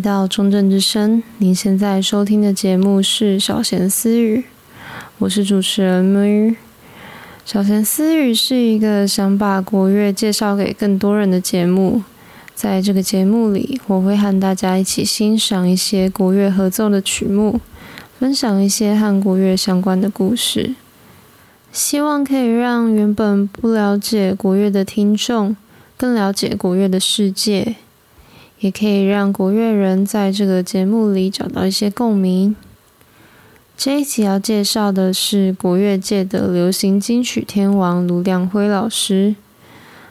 到中正之声，您现在收听的节目是小闲私语，我是主持人木鱼。小闲私语是一个想把国乐介绍给更多人的节目，在这个节目里，我会和大家一起欣赏一些国乐合奏的曲目，分享一些和国乐相关的故事，希望可以让原本不了解国乐的听众更了解国乐的世界。也可以让国乐人在这个节目里找到一些共鸣。这一集要介绍的是国乐界的流行金曲天王卢亮辉老师。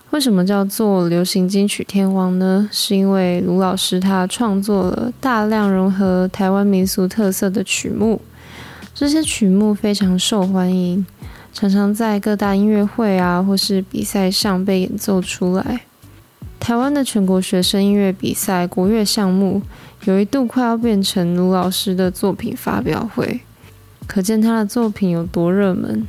为什么叫做流行金曲天王呢？是因为卢老师他创作了大量融合台湾民俗特色的曲目，这些曲目非常受欢迎，常常在各大音乐会啊或是比赛上被演奏出来。台湾的全国学生音乐比赛国乐项目，有一度快要变成卢老师的作品发表会，可见他的作品有多热门。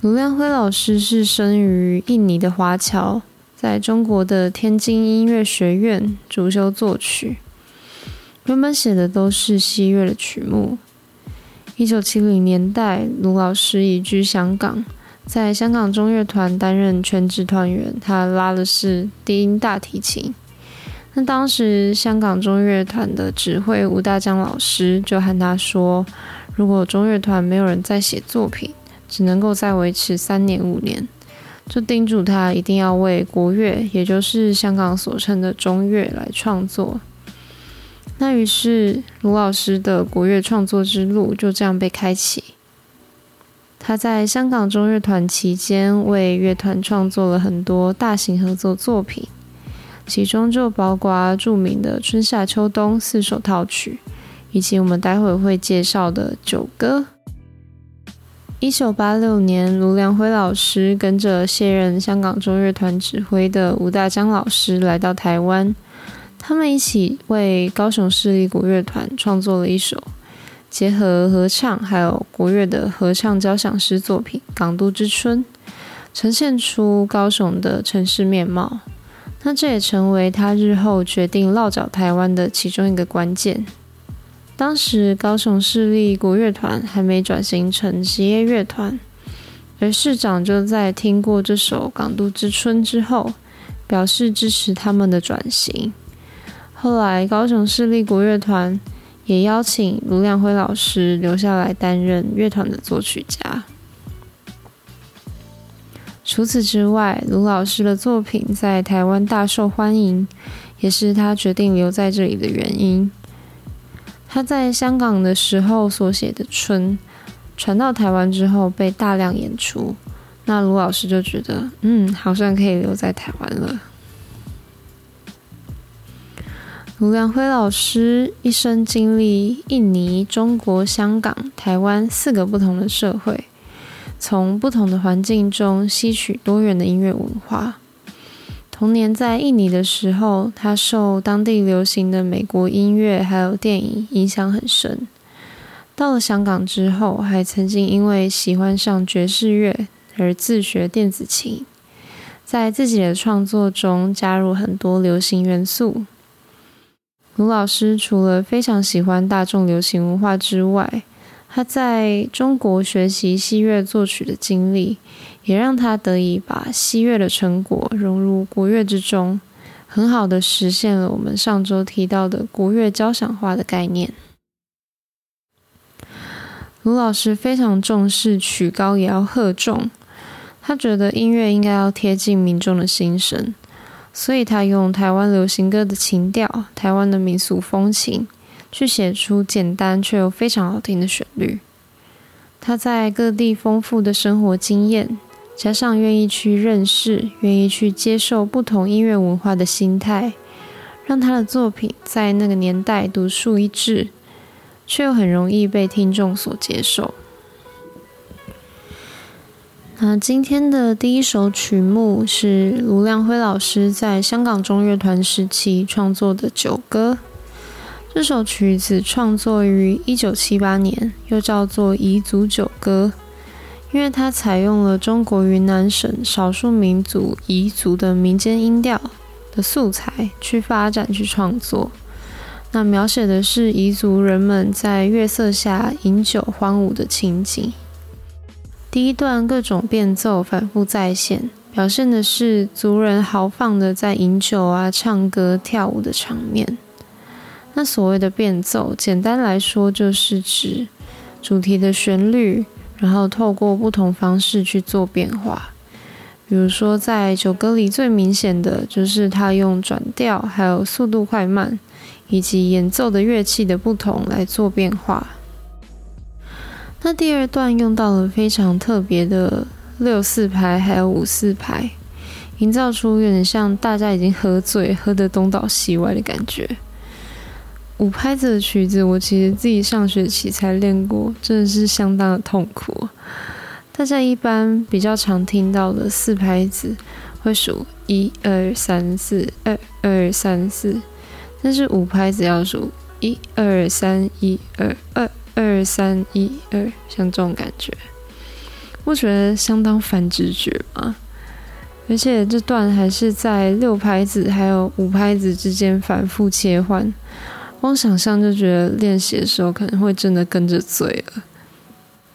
卢亮辉老师是生于印尼的华侨，在中国的天津音乐学院主修作曲，原本写的都是西乐的曲目。一九七零年代，卢老师移居香港。在香港中乐团担任全职团员，他拉的是低音大提琴。那当时香港中乐团的指挥吴大江老师就和他说，如果中乐团没有人再写作品，只能够再维持三年五年，就叮嘱他一定要为国乐，也就是香港所称的中乐来创作。那于是卢老师的国乐创作之路就这样被开启。他在香港中乐团期间，为乐团创作了很多大型合作作品，其中就包括著名的《春夏秋冬四首套曲》，以及我们待会会介绍的《九歌》。一九八六年，卢良辉老师跟着卸任香港中乐团指挥的吴大江老师来到台湾，他们一起为高雄市立鼓乐团创作了一首。结合合唱还有国乐的合唱交响诗作品《港都之春》，呈现出高雄的城市面貌。那这也成为他日后决定落脚台湾的其中一个关键。当时高雄市立国乐团还没转型成职业乐团，而市长就在听过这首《港都之春》之后，表示支持他们的转型。后来高雄市立国乐团。也邀请卢亮辉老师留下来担任乐团的作曲家。除此之外，卢老师的作品在台湾大受欢迎，也是他决定留在这里的原因。他在香港的时候所写的《春》，传到台湾之后被大量演出，那卢老师就觉得，嗯，好像可以留在台湾了。卢亮辉老师一生经历印尼、中国、香港、台湾四个不同的社会，从不同的环境中吸取多元的音乐文化。童年在印尼的时候，他受当地流行的美国音乐还有电影影响很深。到了香港之后，还曾经因为喜欢上爵士乐而自学电子琴，在自己的创作中加入很多流行元素。卢老师除了非常喜欢大众流行文化之外，他在中国学习西乐作曲的经历，也让他得以把西乐的成果融入国乐之中，很好的实现了我们上周提到的国乐交响化的概念。卢老师非常重视曲高也要和重，他觉得音乐应该要贴近民众的心声。所以他用台湾流行歌的情调、台湾的民俗风情，去写出简单却又非常好听的旋律。他在各地丰富的生活经验，加上愿意去认识、愿意去接受不同音乐文化的心态，让他的作品在那个年代独树一帜，却又很容易被听众所接受。那今天的第一首曲目是卢亮辉老师在香港中乐团时期创作的《九歌》。这首曲子创作于一九七八年，又叫做《彝族九歌》，因为它采用了中国云南省少数民族彝族的民间音调的素材去发展去创作，那描写的是彝族人们在月色下饮酒欢舞的情景。第一段各种变奏反复再现，表现的是族人豪放的在饮酒啊、唱歌、跳舞的场面。那所谓的变奏，简单来说就是指主题的旋律，然后透过不同方式去做变化。比如说，在酒歌里最明显的就是他用转调，还有速度快慢。以及演奏的乐器的不同来做变化。那第二段用到了非常特别的六四拍，还有五四拍，营造出有点像大家已经喝醉，喝得东倒西歪的感觉。五拍子的曲子，我其实自己上学期才练过，真的是相当的痛苦。大家一般比较常听到的四拍子，会数一二三四，二二三四。但是五拍子要数一二三一二二二三一二，像这种感觉，我觉得相当反直觉嘛。而且这段还是在六拍子还有五拍子之间反复切换，光想象就觉得练习的时候可能会真的跟着醉了。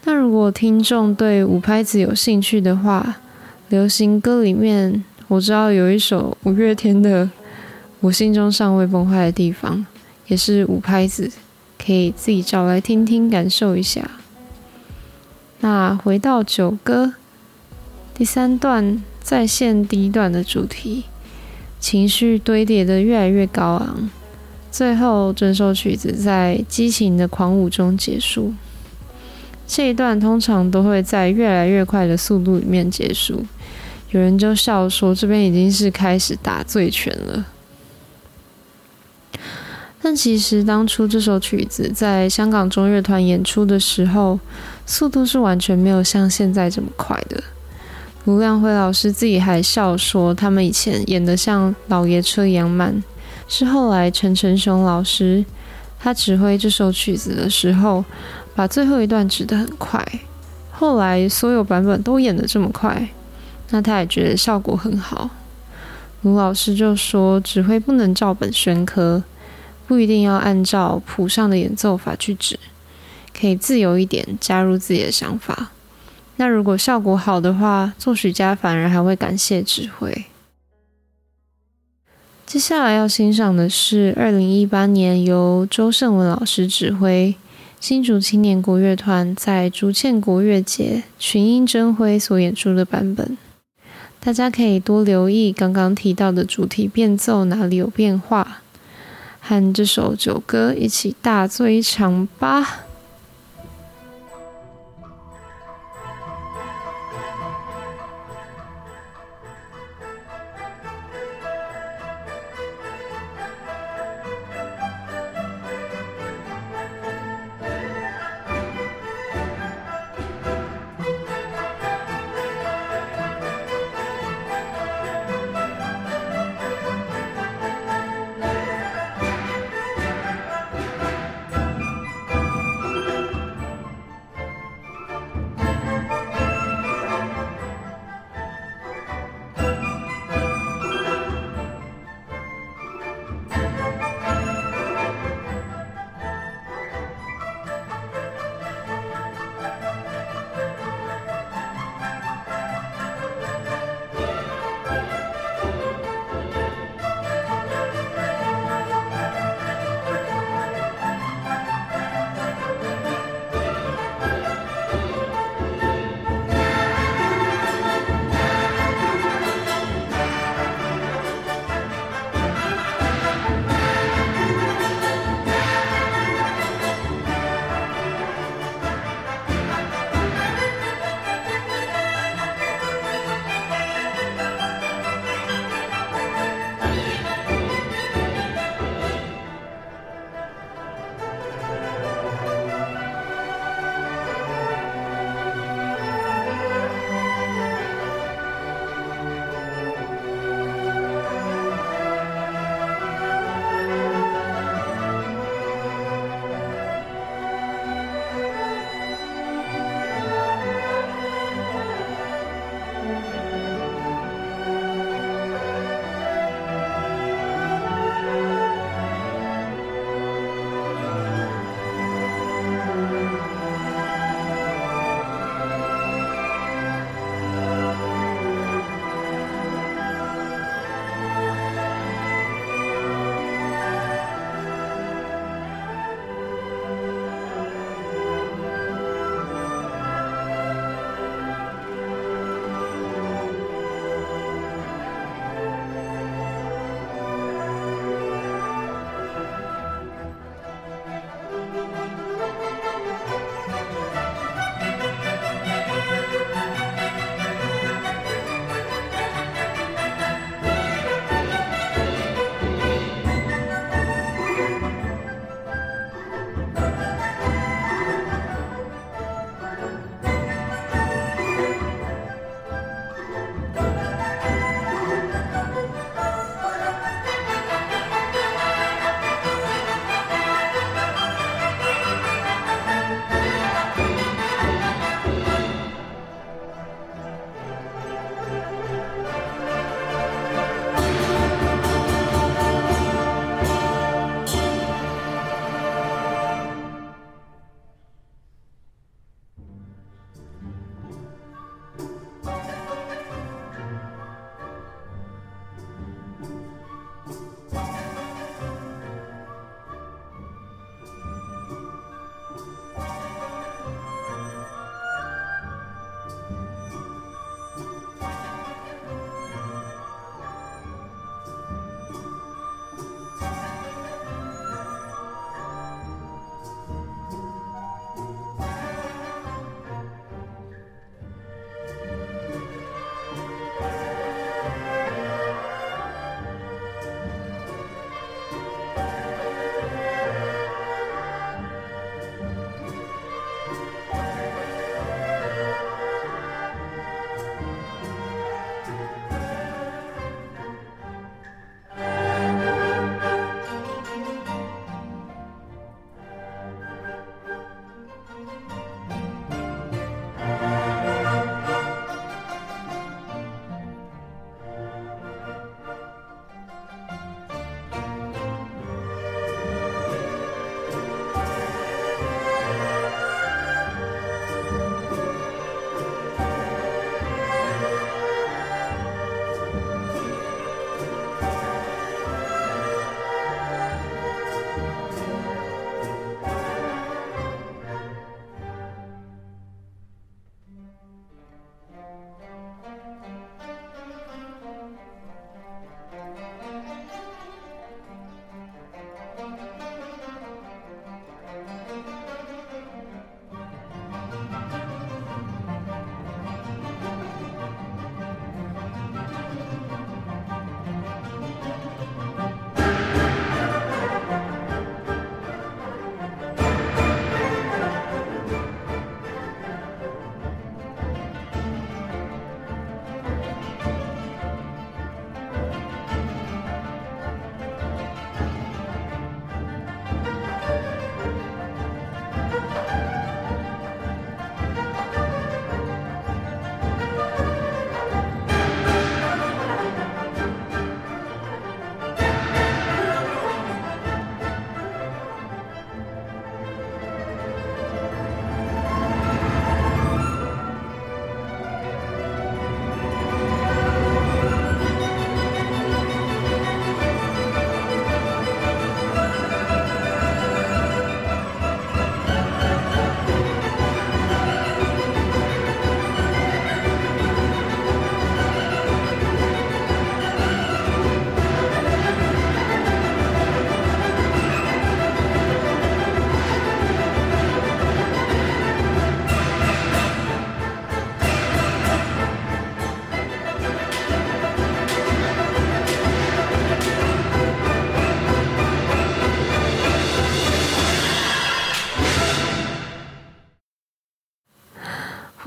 那如果听众对五拍子有兴趣的话，流行歌里面我知道有一首五月天的。我心中尚未崩坏的地方，也是五拍子，可以自己找来听听，感受一下。那回到九歌第三段，再现第一段的主题，情绪堆叠的越来越高昂，最后整首曲子在激情的狂舞中结束。这一段通常都会在越来越快的速度里面结束，有人就笑说，这边已经是开始打醉拳了。但其实当初这首曲子在香港中乐团演出的时候，速度是完全没有像现在这么快的。卢亮辉老师自己还笑说，他们以前演得像老爷车一样慢，是后来陈承雄老师他指挥这首曲子的时候，把最后一段指得很快。后来所有版本都演得这么快，那他也觉得效果很好。卢老师就说，指挥不能照本宣科。不一定要按照谱上的演奏法去指，可以自由一点，加入自己的想法。那如果效果好的话，作曲家反而还会感谢指挥。接下来要欣赏的是二零一八年由周胜文老师指挥新竹青年国乐团在竹堑国乐节群英争辉所演出的版本。大家可以多留意刚刚提到的主题变奏哪里有变化。和这首酒歌一起大醉一场吧。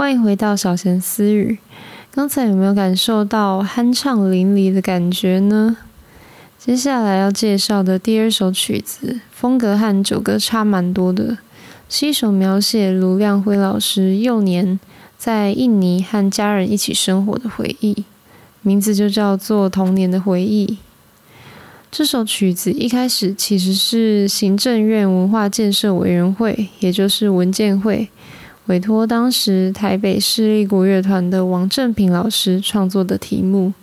欢迎回到小贤私语。刚才有没有感受到酣畅淋漓的感觉呢？接下来要介绍的第二首曲子，风格和九歌差蛮多的，是一首描写卢亮辉老师幼年在印尼和家人一起生活的回忆，名字就叫做《童年的回忆》。这首曲子一开始其实是行政院文化建设委员会，也就是文建会。委托当时台北市立国乐团的王正平老师创作的题目。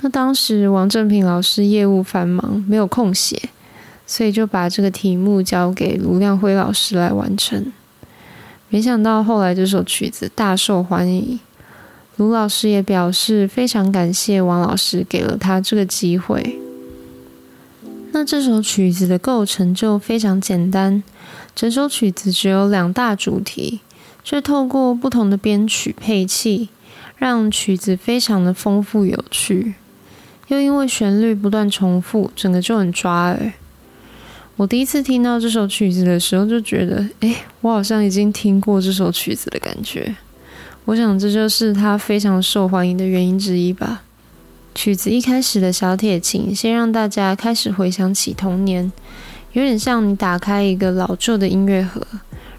那当时王正平老师业务繁忙，没有空写，所以就把这个题目交给卢亮辉老师来完成。没想到后来这首曲子大受欢迎，卢老师也表示非常感谢王老师给了他这个机会。那这首曲子的构成就非常简单。整首曲子只有两大主题，却透过不同的编曲配器，让曲子非常的丰富有趣。又因为旋律不断重复，整个就很抓耳。我第一次听到这首曲子的时候，就觉得，诶，我好像已经听过这首曲子的感觉。我想这就是它非常受欢迎的原因之一吧。曲子一开始的小铁琴，先让大家开始回想起童年。有点像你打开一个老旧的音乐盒，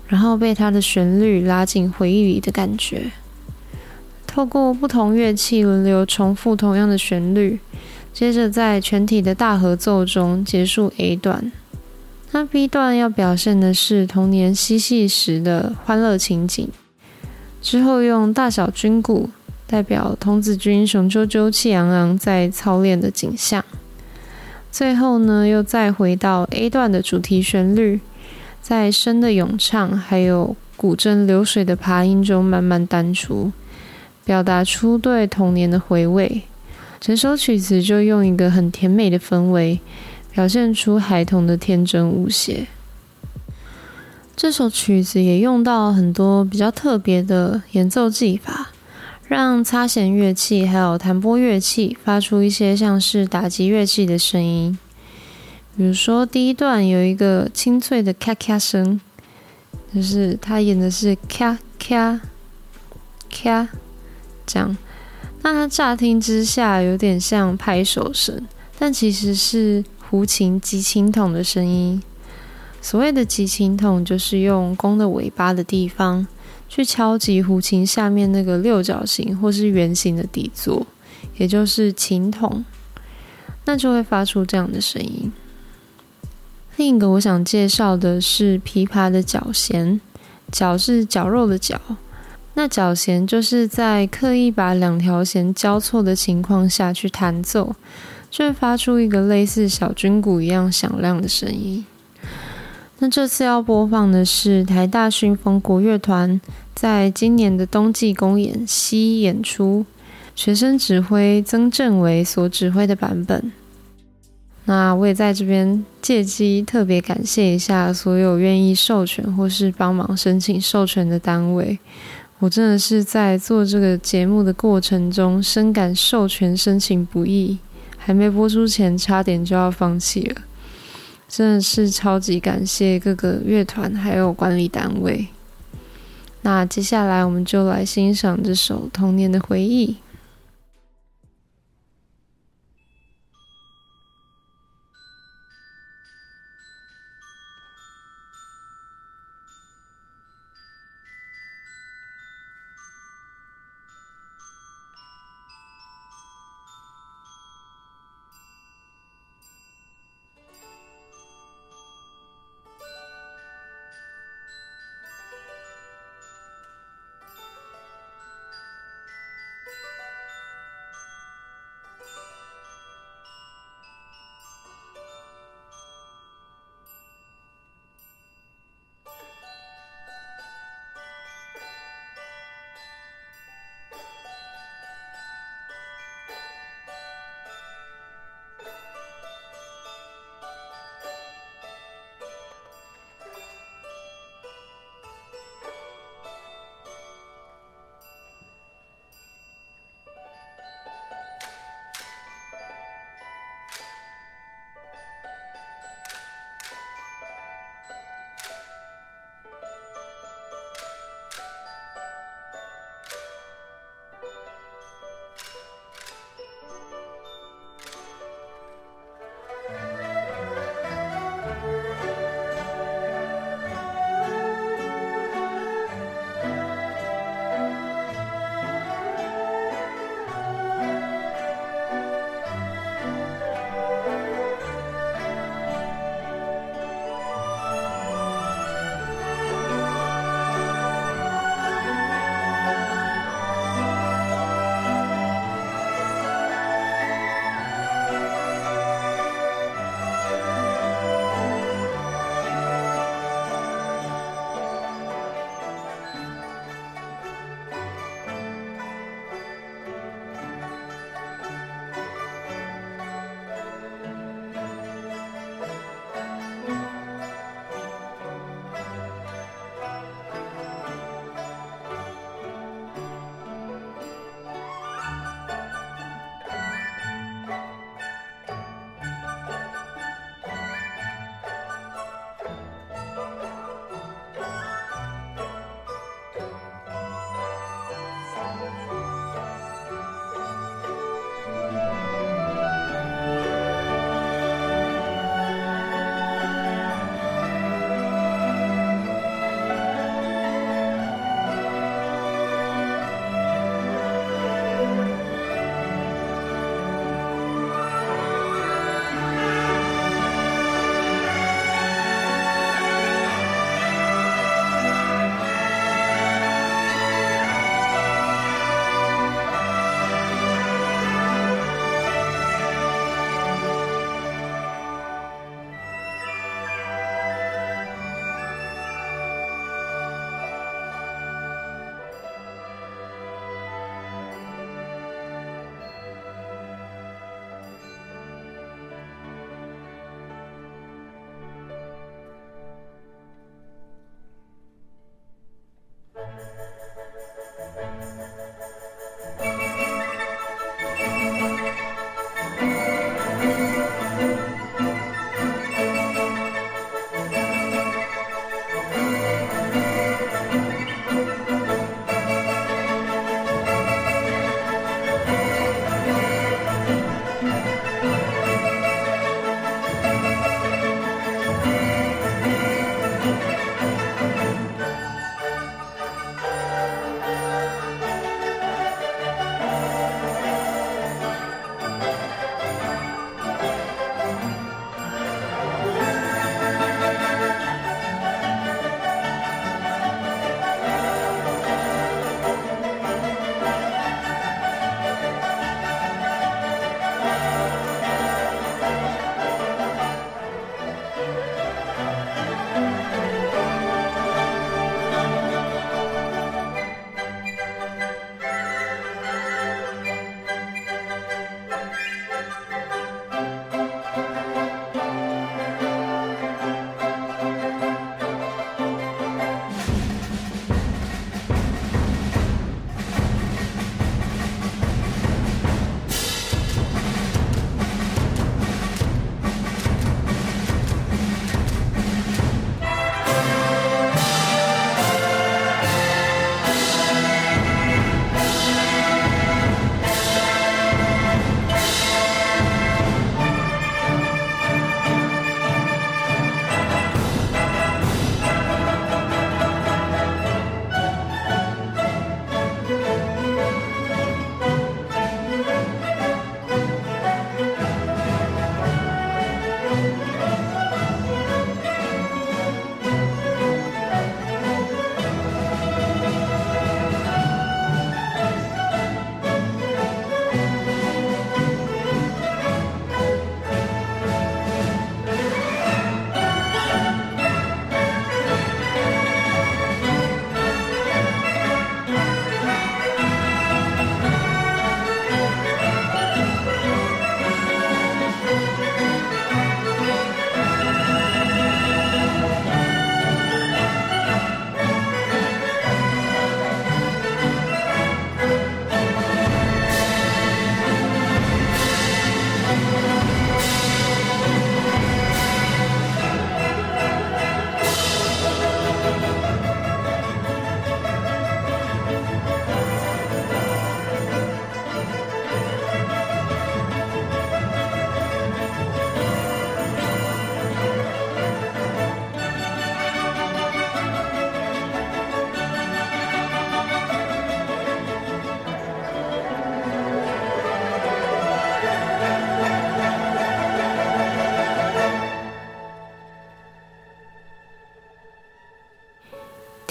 然后被它的旋律拉进回忆里的感觉。透过不同乐器轮流重复同样的旋律，接着在全体的大合奏中结束 A 段。那 B 段要表现的是童年嬉戏时的欢乐情景，之后用大小军鼓代表童子军雄赳赳气昂昂在操练的景象。最后呢，又再回到 A 段的主题旋律，在声的咏唱还有古筝流水的爬音中慢慢淡出，表达出对童年的回味。整首曲子就用一个很甜美的氛围，表现出孩童的天真无邪。这首曲子也用到很多比较特别的演奏技法。让擦弦乐器还有弹拨乐器发出一些像是打击乐器的声音，比如说第一段有一个清脆的咔咔声，就是他演的是咔咔咔这样。那他乍听之下有点像拍手声，但其实是胡琴击琴筒的声音。所谓的击琴筒，就是用弓的尾巴的地方。去敲击胡琴下面那个六角形或是圆形的底座，也就是琴筒，那就会发出这样的声音。另一个我想介绍的是琵琶的绞弦，绞是绞肉的绞，那绞弦就是在刻意把两条弦交错的情况下去弹奏，就会发出一个类似小军鼓一样响亮的声音。那这次要播放的是台大训风国乐团在今年的冬季公演西演出，学生指挥曾正伟所指挥的版本。那我也在这边借机特别感谢一下所有愿意授权或是帮忙申请授权的单位。我真的是在做这个节目的过程中，深感授权申请不易，还没播出前差点就要放弃了。真的是超级感谢各个乐团还有管理单位。那接下来我们就来欣赏这首《童年的回忆》。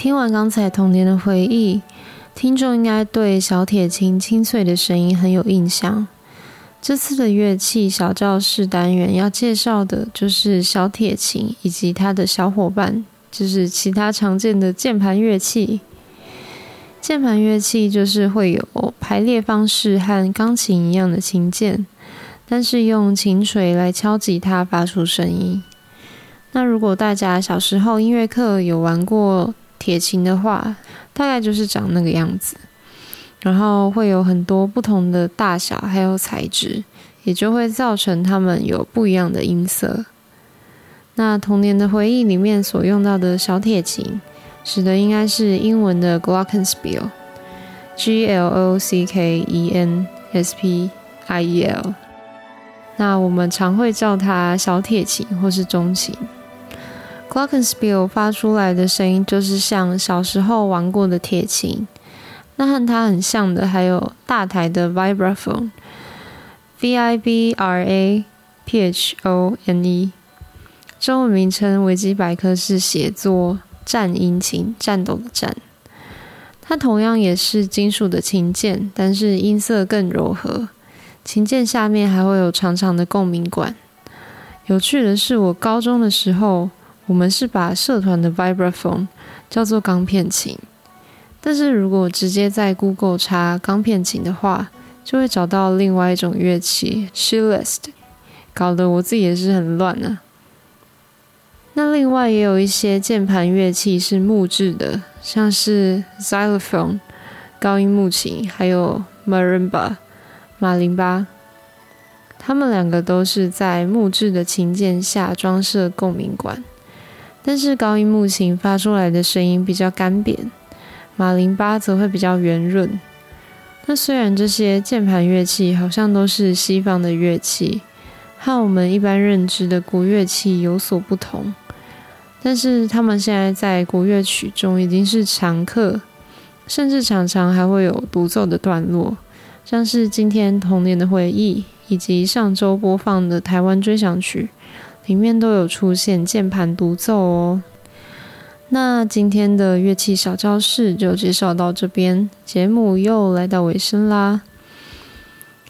听完刚才童年的回忆，听众应该对小铁琴清脆的声音很有印象。这次的乐器小教室单元要介绍的就是小铁琴以及它的小伙伴，就是其他常见的键盘乐器。键盘乐器就是会有排列方式和钢琴一样的琴键，但是用琴锤来敲击它发出声音。那如果大家小时候音乐课有玩过铁琴的话，大概就是长那个样子。然后会有很多不同的大小还有材质，也就会造成它们有不一样的音色。那童年的回忆里面所用到的小铁琴。指的应该是英文的 Glockenspiel，G L O C K E N S P I E L。那我们常会叫它小铁琴或是中琴。Glockenspiel 发出来的声音就是像小时候玩过的铁琴。那和它很像的还有大台的 Vibraphone，V I B R A P H O N E。中文名称维基百科是写作。战音琴，战斗的战，它同样也是金属的琴键，但是音色更柔和。琴键下面还会有长长的共鸣管。有趣的是，我高中的时候，我们是把社团的 vibraphone 叫做钢片琴，但是如果直接在 Google 查钢片琴的话，就会找到另外一种乐器 celeste，搞得我自己也是很乱呢、啊。那另外也有一些键盘乐器是木质的，像是 xylophone 高音木琴，还有 marimba 马林巴，它们两个都是在木质的琴键下装设共鸣管，但是高音木琴发出来的声音比较干扁，马林巴则会比较圆润。那虽然这些键盘乐器好像都是西方的乐器，和我们一般认知的古乐器有所不同。但是他们现在在古乐曲中已经是常客，甚至常常还会有独奏的段落，像是今天童年的回忆以及上周播放的台湾追想曲，里面都有出现键盘独奏哦。那今天的乐器小教室就介绍到这边，节目又来到尾声啦。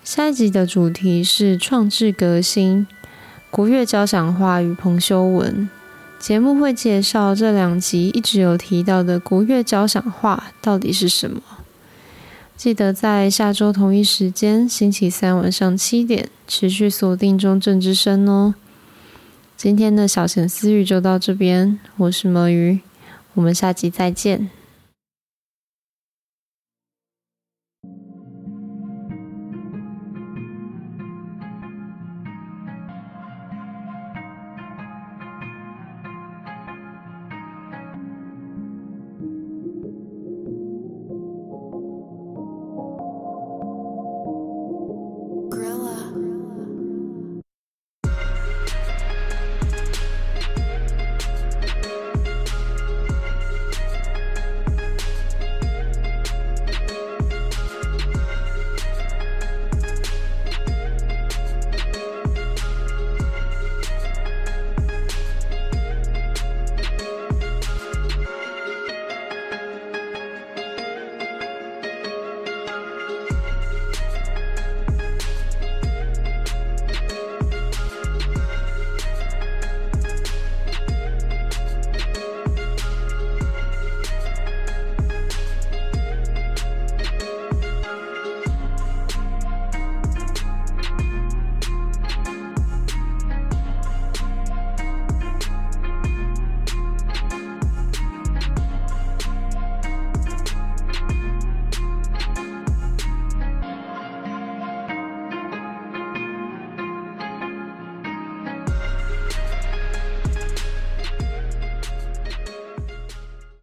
下一集的主题是创制革新，国乐交响画与彭修文。节目会介绍这两集一直有提到的国乐交响画到底是什么。记得在下周同一时间，星期三晚上七点，持续锁定中正之声哦。今天的小闲私语就到这边，我是魔鱼，我们下集再见。